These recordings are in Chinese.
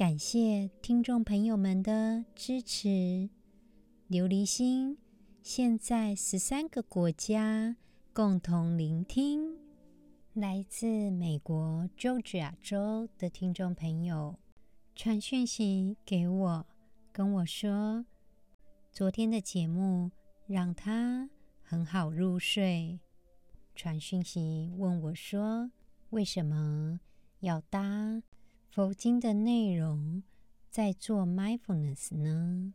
感谢听众朋友们的支持。琉璃心现在十三个国家共同聆听。来自美国佐治亚州的听众朋友传讯息给我，跟我说，昨天的节目让他很好入睡。传讯息问我说，为什么要搭佛经的内容在做 mindfulness 呢？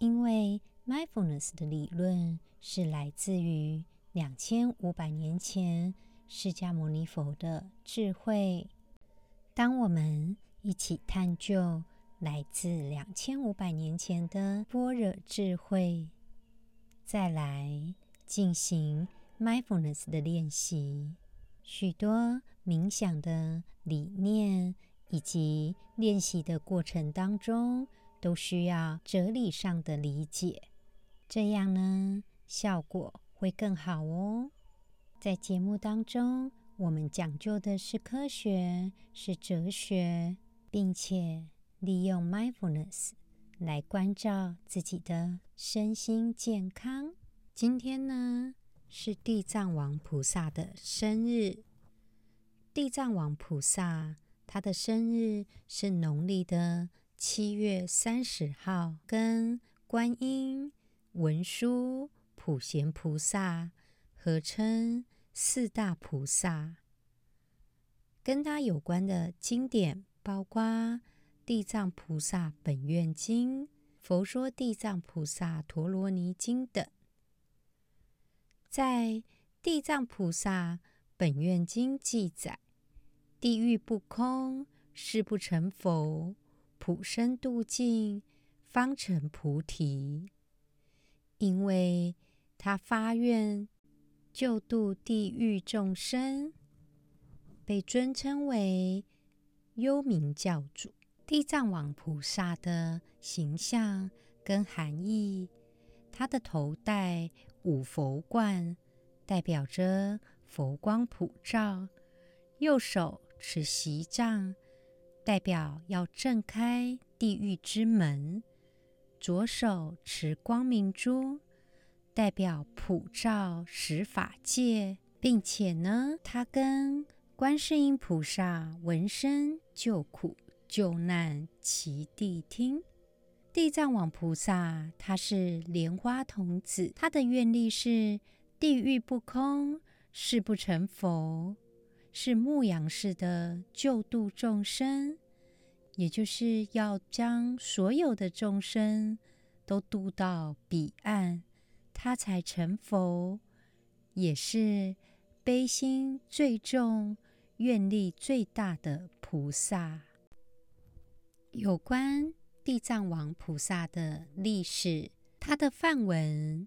因为 mindfulness 的理论是来自于两千五百年前释迦牟尼佛的智慧。当我们一起探究来自两千五百年前的般若智慧，再来进行 mindfulness 的练习，许多冥想的理念以及练习的过程当中，都需要哲理上的理解，这样呢，效果会更好哦。在节目当中，我们讲究的是科学，是哲学，并且利用 mindfulness 来关照自己的身心健康。今天呢，是地藏王菩萨的生日。地藏王菩萨，他的生日是农历的七月三十号，跟观音、文殊、普贤菩萨合称四大菩萨。跟他有关的经典包括《地藏菩萨本愿经》、《佛说地藏菩萨陀罗尼经》等。在《地藏菩萨本愿经》记载。地狱不空，誓不成佛；普生度尽，方成菩提。因为他发愿救度地狱众生，被尊称为幽冥教主。地藏王菩萨的形象跟含义，他的头戴五佛冠，代表着佛光普照；右手。持席杖，代表要震开地狱之门；左手持光明珠，代表普照十法界，并且呢，他跟观世音菩萨闻声救苦救难齐谛听。地藏王菩萨他是莲花童子，他的愿力是地狱不空，誓不成佛。是牧羊式的救度众生，也就是要将所有的众生都渡到彼岸，他才成佛，也是悲心最重、愿力最大的菩萨。有关地藏王菩萨的历史，他的梵文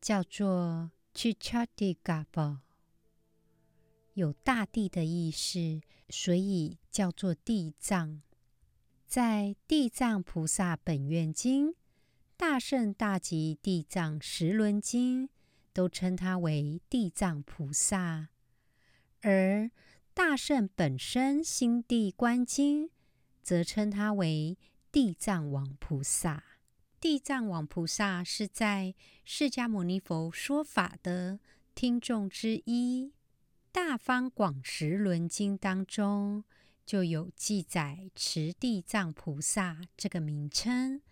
叫做 Chittagarbha 有大地的意思，所以叫做地藏。在《地藏菩萨本愿经》《大圣大吉地藏十轮经》都称他为地藏菩萨，而《大圣本身心地观经》则称他为地藏王菩萨。地藏王菩萨是在释迦牟尼佛说法的听众之一。《大方广十轮经》当中就有记载持地藏菩萨这个名称。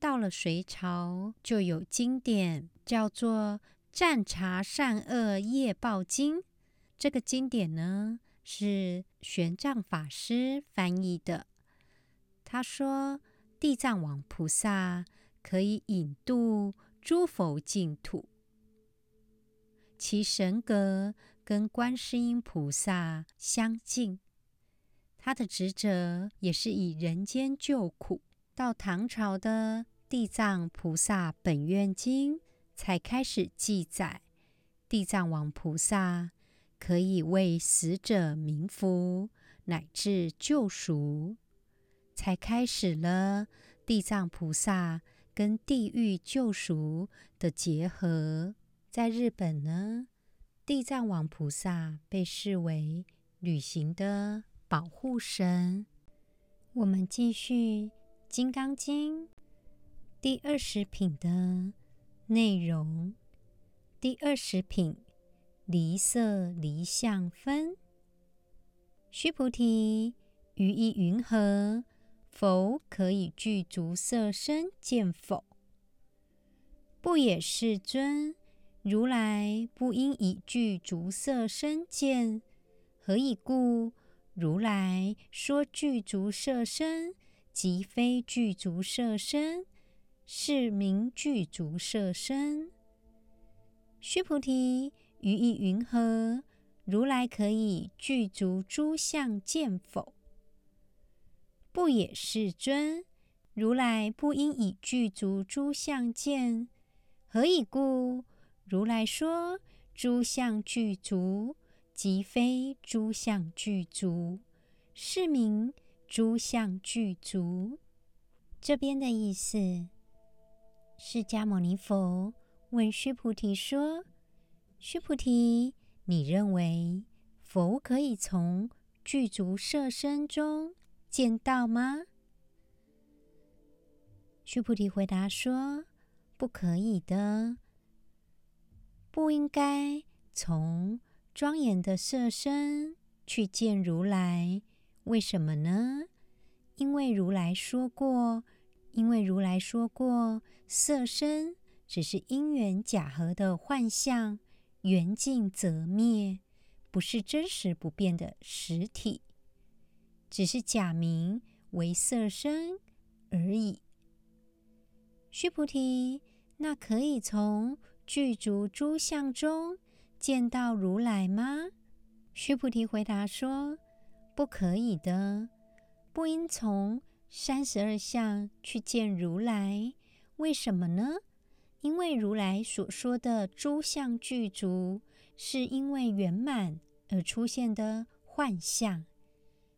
到了隋朝，就有经典叫做《战察善恶业报经》。这个经典呢，是玄奘法师翻译的。他说，地藏王菩萨可以引渡诸佛净土，其神格。跟观世音菩萨相近，他的职责也是以人间救苦到唐朝的《地藏菩萨本愿经》才开始记载，地藏王菩萨可以为死者冥福乃至救赎，才开始了地藏菩萨跟地狱救赎的结合。在日本呢，地藏王菩萨被视为旅行的保护神。我们继续《金刚经》第二十品的内容。第二十品，离色离相分。须菩提，于意云何？佛可以具足色身见否？不也，世尊。如来不应以具足色身见，何以故？如来说具足色身，即非具足色身，是名具足色身。须菩提，于意云何？如来可以具足诸相见否？不也，世尊。如来不应以具足诸相见，何以故？如来说诸相具足。即非诸相具足，是名诸相具足。这边的意思，释迦牟尼佛问须菩提说：“须菩提，你认为佛可以从具足色身中见到吗？”须菩提回答说：“不可以的，不应该从。”庄严的色身去见如来，为什么呢？因为如来说过，因为如来说过，色身只是因缘假合的幻象，缘尽则灭，不是真实不变的实体，只是假名为色身而已。须菩提，那可以从具足诸相中。见到如来吗？须菩提回答说：“不可以的，不应从三十二相去见如来。为什么呢？因为如来所说的诸相具足，是因为圆满而出现的幻象，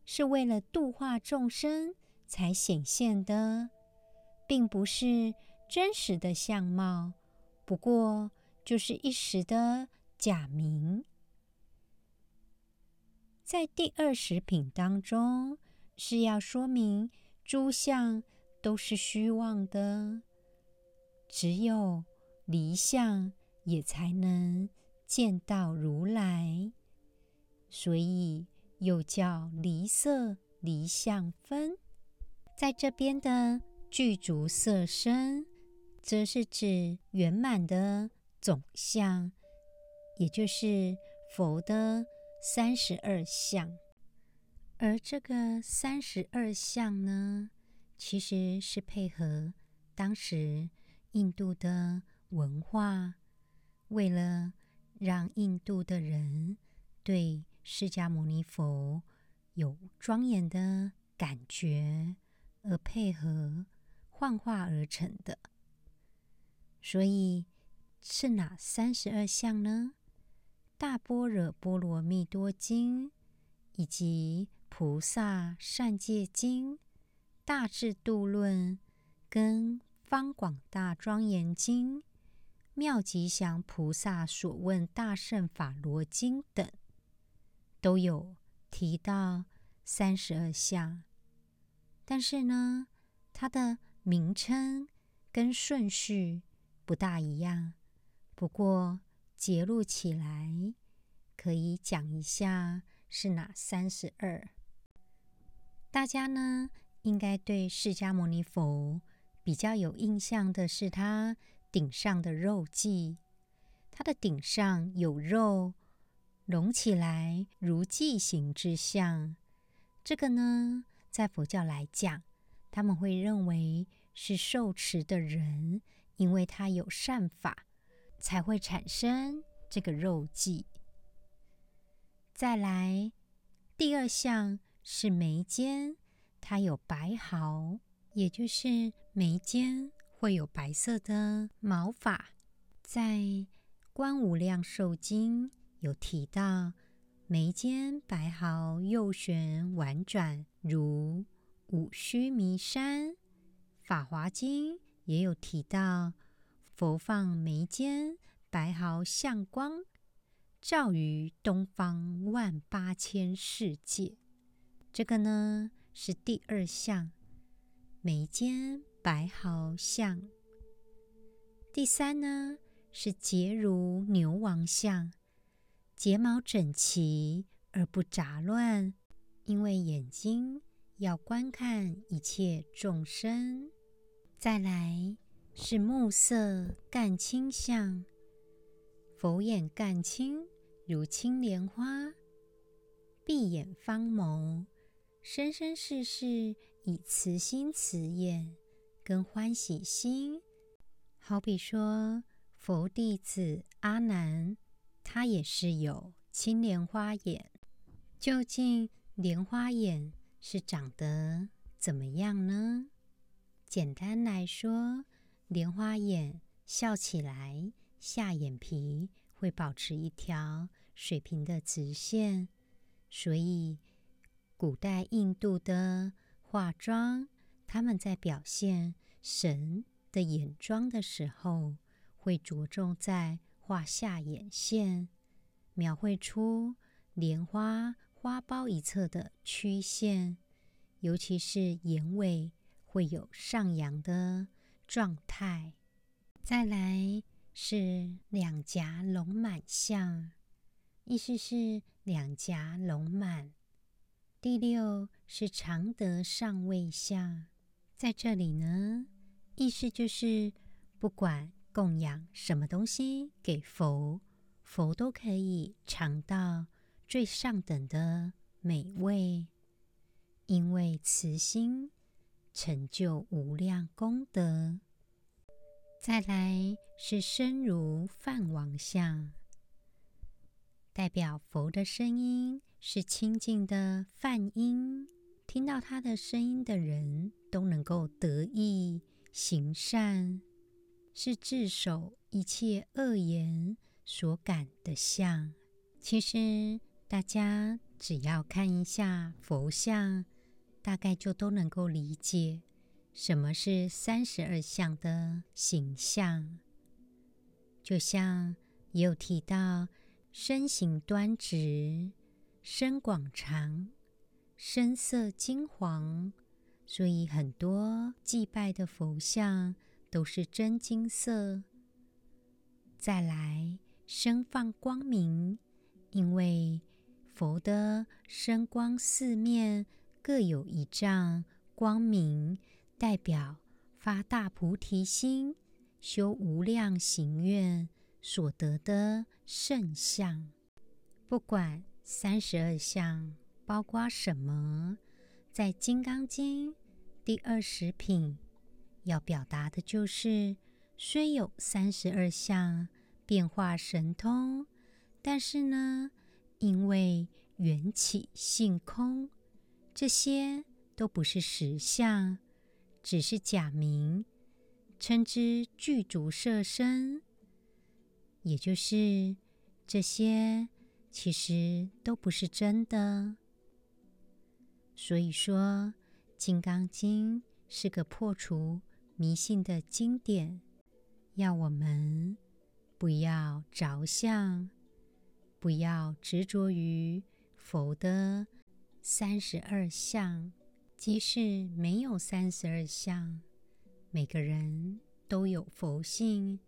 是为了度化众生才显现的，并不是真实的相貌。不过就是一时的。”假名，在第二十品当中是要说明诸相都是虚妄的，只有离相也才能见到如来，所以又叫离色离相分。在这边的具足色身，则是指圆满的总相。也就是佛的三十二相，而这个三十二相呢，其实是配合当时印度的文化，为了让印度的人对释迦牟尼佛有庄严的感觉，而配合幻化而成的。所以是哪三十二相呢？大般若波罗蜜多经，以及菩萨善戒经、大智度论跟方广大庄严经、妙吉祥菩萨所问大圣法罗经等，都有提到三十二相。但是呢，它的名称跟顺序不大一样。不过，节录起来，可以讲一下是哪三十二？大家呢，应该对释迦牟尼佛比较有印象的是他顶上的肉髻，他的顶上有肉隆起来如髻形之相。这个呢，在佛教来讲，他们会认为是受持的人，因为他有善法。才会产生这个肉髻。再来，第二项是眉间，它有白毫，也就是眉间会有白色的毛发。在《观无量寿经》有提到，眉间白毫右旋婉转，如五须弥山。《法华经》也有提到，佛放眉间白毫相光，照于东方万八千世界。这个呢是第二相，眉间白毫相。第三呢是睫如牛王相，睫毛整齐而不杂乱，因为眼睛要观看一切众生。再来是目色干青相，佛眼干青如青莲花，闭眼方眸。生生世世以慈心慈眼跟欢喜心，好比说佛弟子阿难，他也是有青莲花眼。究竟莲花眼是长得怎么样呢？简单来说，莲花眼笑起来，下眼皮会保持一条水平的直线，所以。古代印度的化妆，他们在表现神的眼妆的时候，会着重在画下眼线，描绘出莲花花苞一侧的曲线，尤其是眼尾会有上扬的状态。再来是两颊龙满相，意思是两颊龙满。第六是常得上味相，在这里呢，意思就是不管供养什么东西给佛，佛都可以尝到最上等的美味，因为慈心成就无量功德。再来是身如梵王相，代表佛的声音。是清净的梵音，听到他的声音的人都能够得意行善，是自守一切恶言所感的相。其实大家只要看一下佛像，大概就都能够理解什么是三十二相的形象。就像也有提到，身形端直。身广长，身色金黄，所以很多祭拜的佛像都是真金色。再来，身放光明，因为佛的身光四面各有一丈光明，代表发大菩提心、修无量行愿所得的圣相。不管。三十二相包括什么？在《金刚经》第二十品要表达的就是：虽有三十二相变化神通，但是呢，因为缘起性空，这些都不是实相，只是假名，称之具足色身，也就是这些。其实都不是真的，所以说《金刚经》是个破除迷信的经典，要我们不要着相，不要执着于佛的三十二相。即使没有三十二相，每个人都有佛性，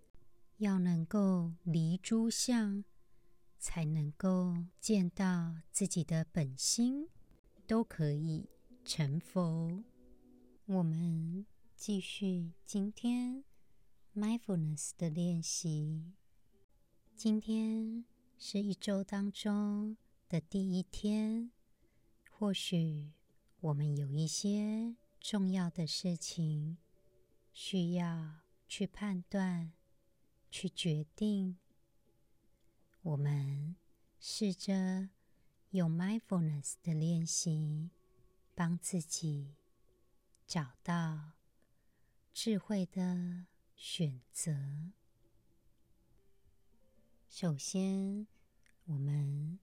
要能够离诸相。才能够见到自己的本心，都可以成佛。我们继续今天 mindfulness 的练习。今天是一周当中的第一天，或许我们有一些重要的事情需要去判断、去决定。我们试着用 mindfulness 的练习，帮自己找到智慧的选择。首先，我们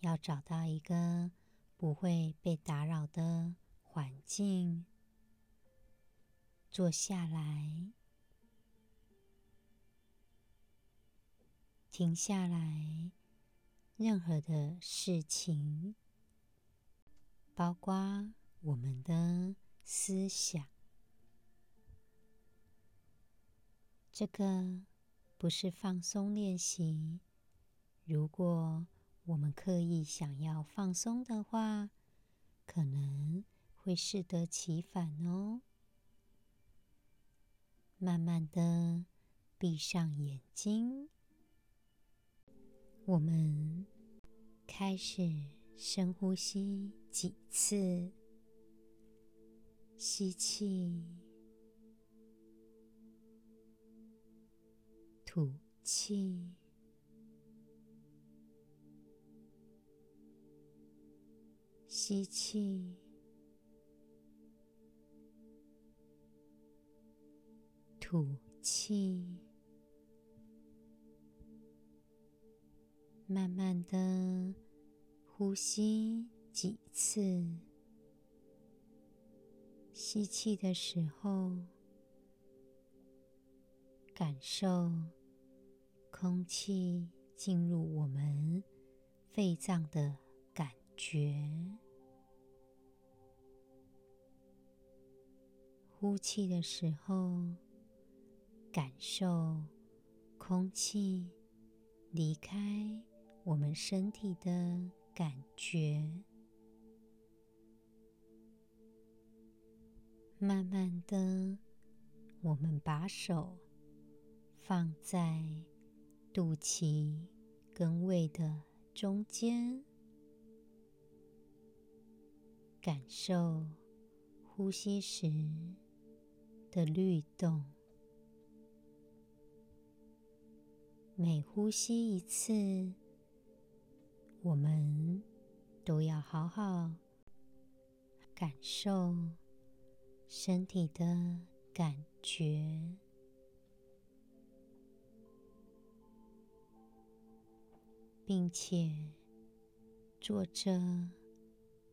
要找到一个不会被打扰的环境，坐下来，停下来，任何的事情，包括我们的思想，这个不是放松练习。如果我们刻意想要放松的话，可能会适得其反哦。慢慢的闭上眼睛，我们开始深呼吸几次，吸气，吐气，吸气。吐气，慢慢的呼吸几次。吸气的时候，感受空气进入我们肺脏的感觉。呼气的时候，感受空气离开我们身体的感觉，慢慢的，我们把手放在肚脐跟胃的中间，感受呼吸时的律动。每呼吸一次，我们都要好好感受身体的感觉，并且坐着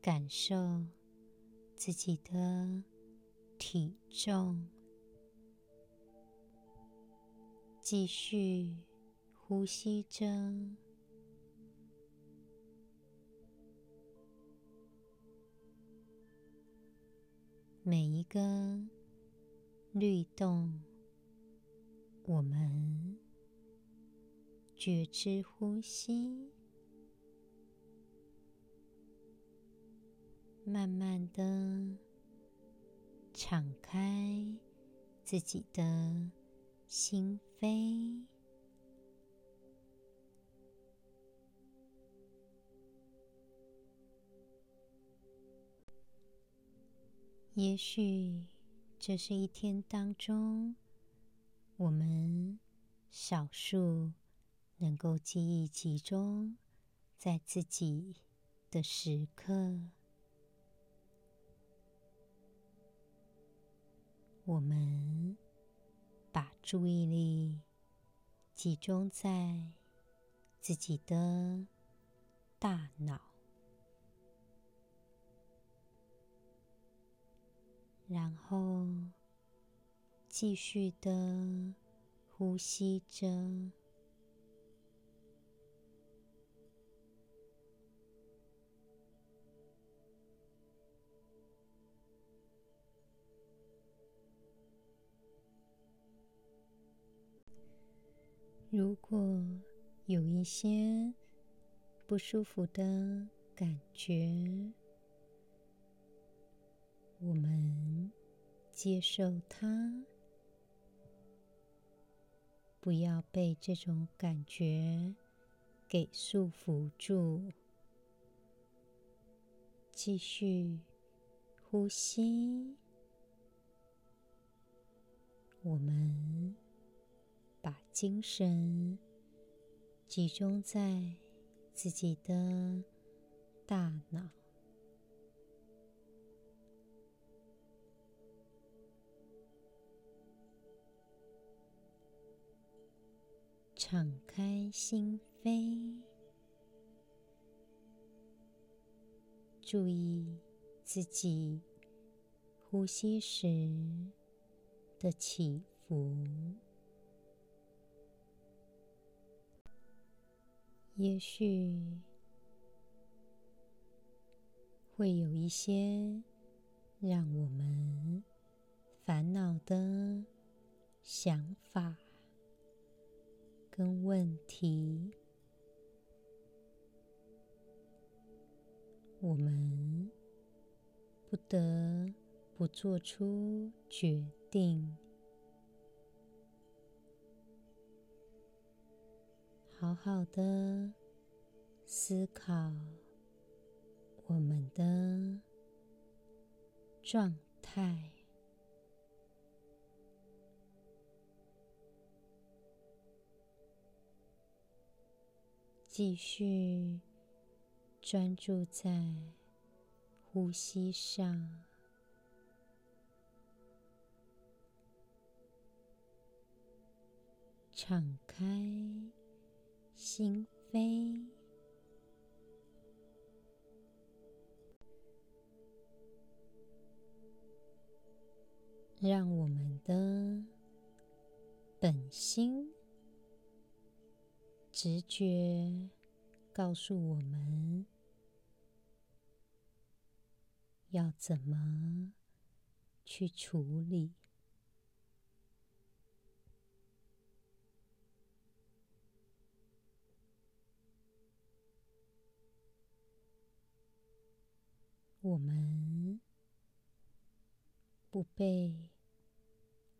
感受自己的体重，继续。呼吸着，每一个律动，我们觉知呼吸，慢慢的敞开自己的心扉。也许这是一天当中我们少数能够记忆集中在自己的时刻。我们把注意力集中在自己的大脑。然后继续的呼吸着。如果有一些不舒服的感觉，我们接受它，不要被这种感觉给束缚住。继续呼吸，我们精神集中在自己的大脑。敞开心扉注意自己呼吸时的起伏。也许会有一些让我们烦恼的想法跟问题，我们不得不做出决定。好好的思考我们的状态，继续专注在呼吸上，敞开。心扉，让我们的本心直觉告诉我们要怎么去处理。我们不被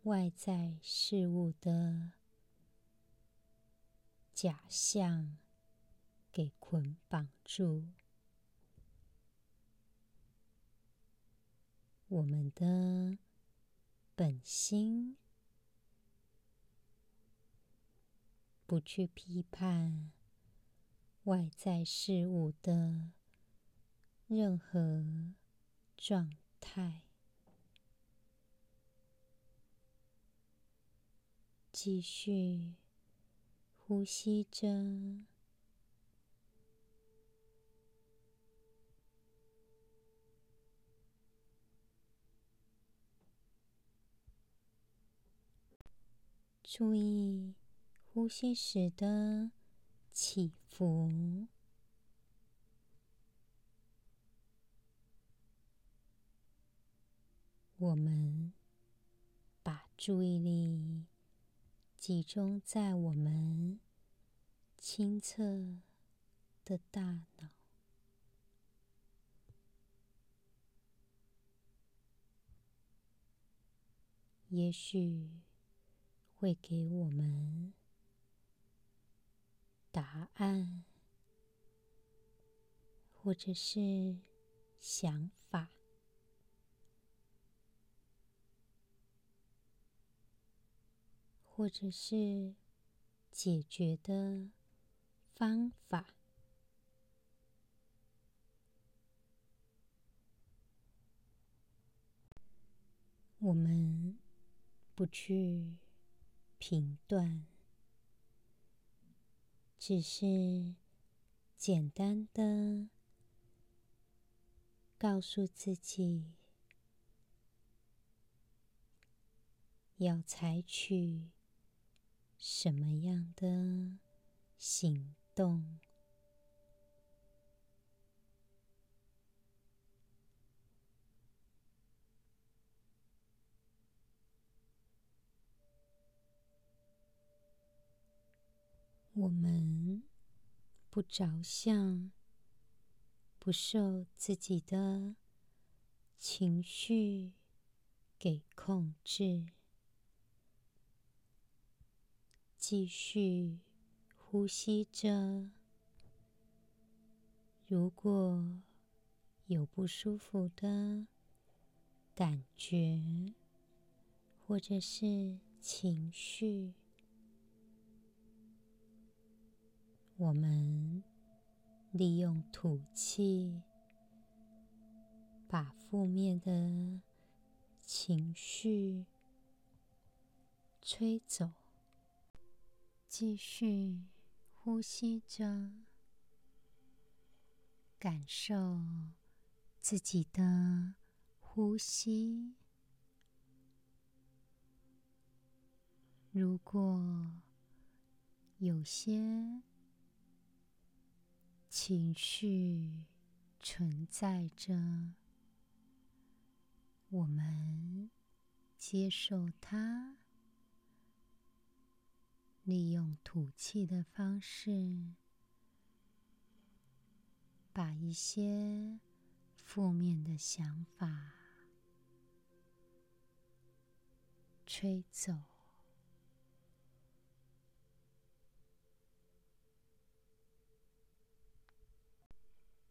外在事物的假象给捆绑住，我们的本心不去批判外在事物的。任何状态，继续呼吸着，注意呼吸时的起伏。我们把注意力集中在我们清澈的大脑，也许会给我们答案，或者是想法。或者是解决的方法，我们不去评断，只是简单的告诉自己要采取。什么样的行动？我们不着相，不受自己的情绪给控制。继续呼吸着。如果有不舒服的感觉，或者是情绪，我们利用吐气，把负面的情绪吹走。继续呼吸着，感受自己的呼吸。如果有些情绪存在着，我们接受它。利用吐气的方式，把一些负面的想法吹走。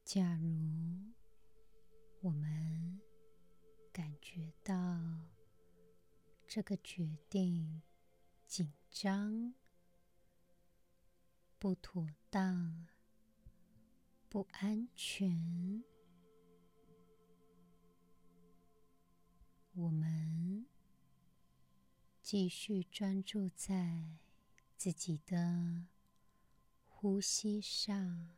假如我们感觉到这个决定紧张，不妥当，不安全。我们继续专注在自己的呼吸上，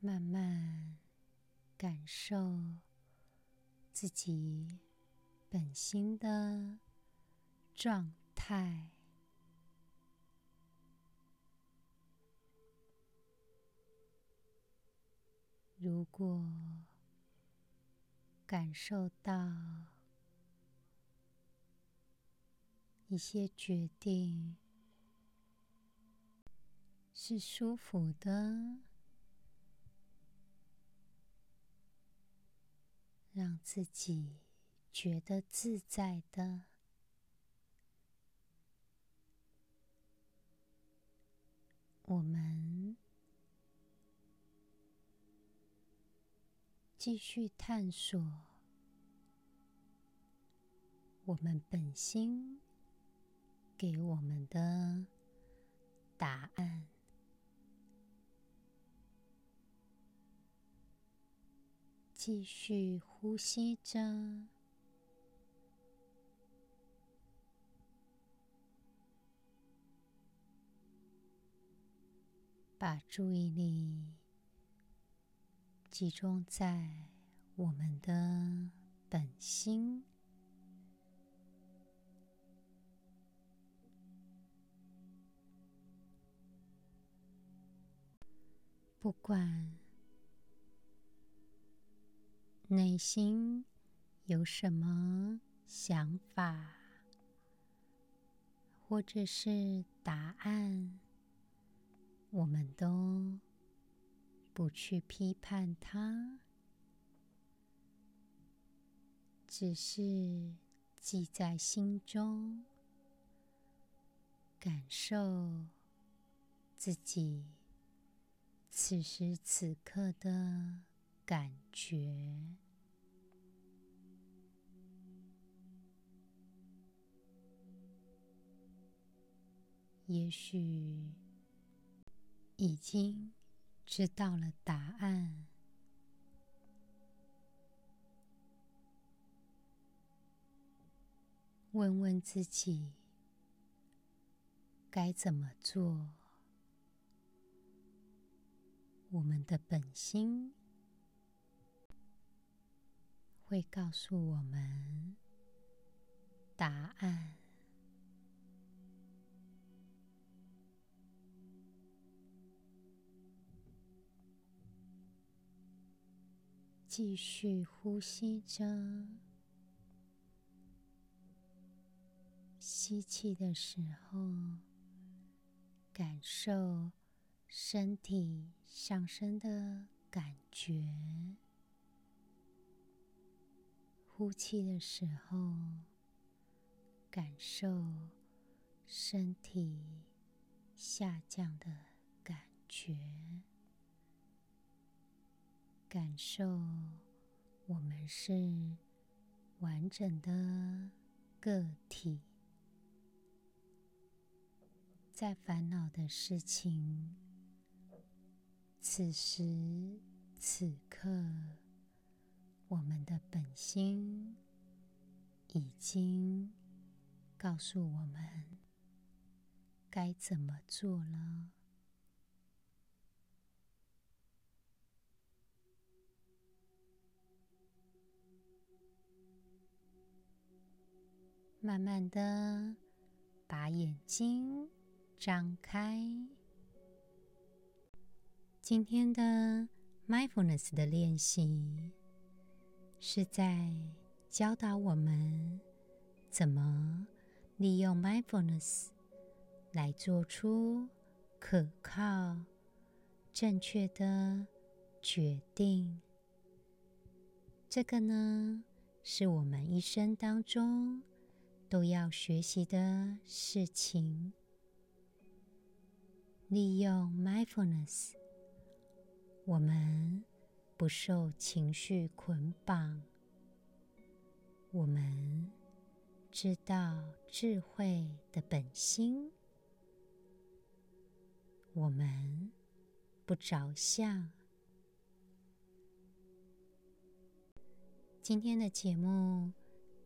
慢慢。感受自己本心的状态。如果感受到一些决定是舒服的。让自己觉得自在的，我们继续探索我们本心给我们的答案。继续呼吸着，把注意力集中在我们的本心，不管。内心有什么想法，或者是答案，我们都不去批判它，只是记在心中，感受自己此时此刻的感觉。也许已经知道了答案，问问自己该怎么做。我们的本心会告诉我们答案。继续呼吸着，吸气的时候，感受身体上升的感觉；呼气的时候，感受身体下降的感觉。感受，我们是完整的个体，在烦恼的事情，此时此刻，我们的本心已经告诉我们该怎么做了。慢慢的把眼睛张开。今天的 Mindfulness 的练习是在教导我们怎么利用 Mindfulness 来做出可靠、正确的决定。这个呢，是我们一生当中都要学习的事情。利用 Mindfulness。我们不受情绪捆绑，我们知道智慧的本心，我们不着相。今天的节目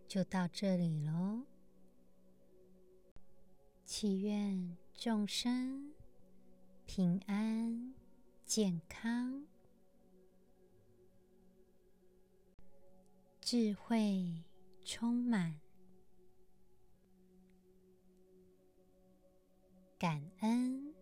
就到这里喽，祈愿众生平安。健康、智慧充满，感恩。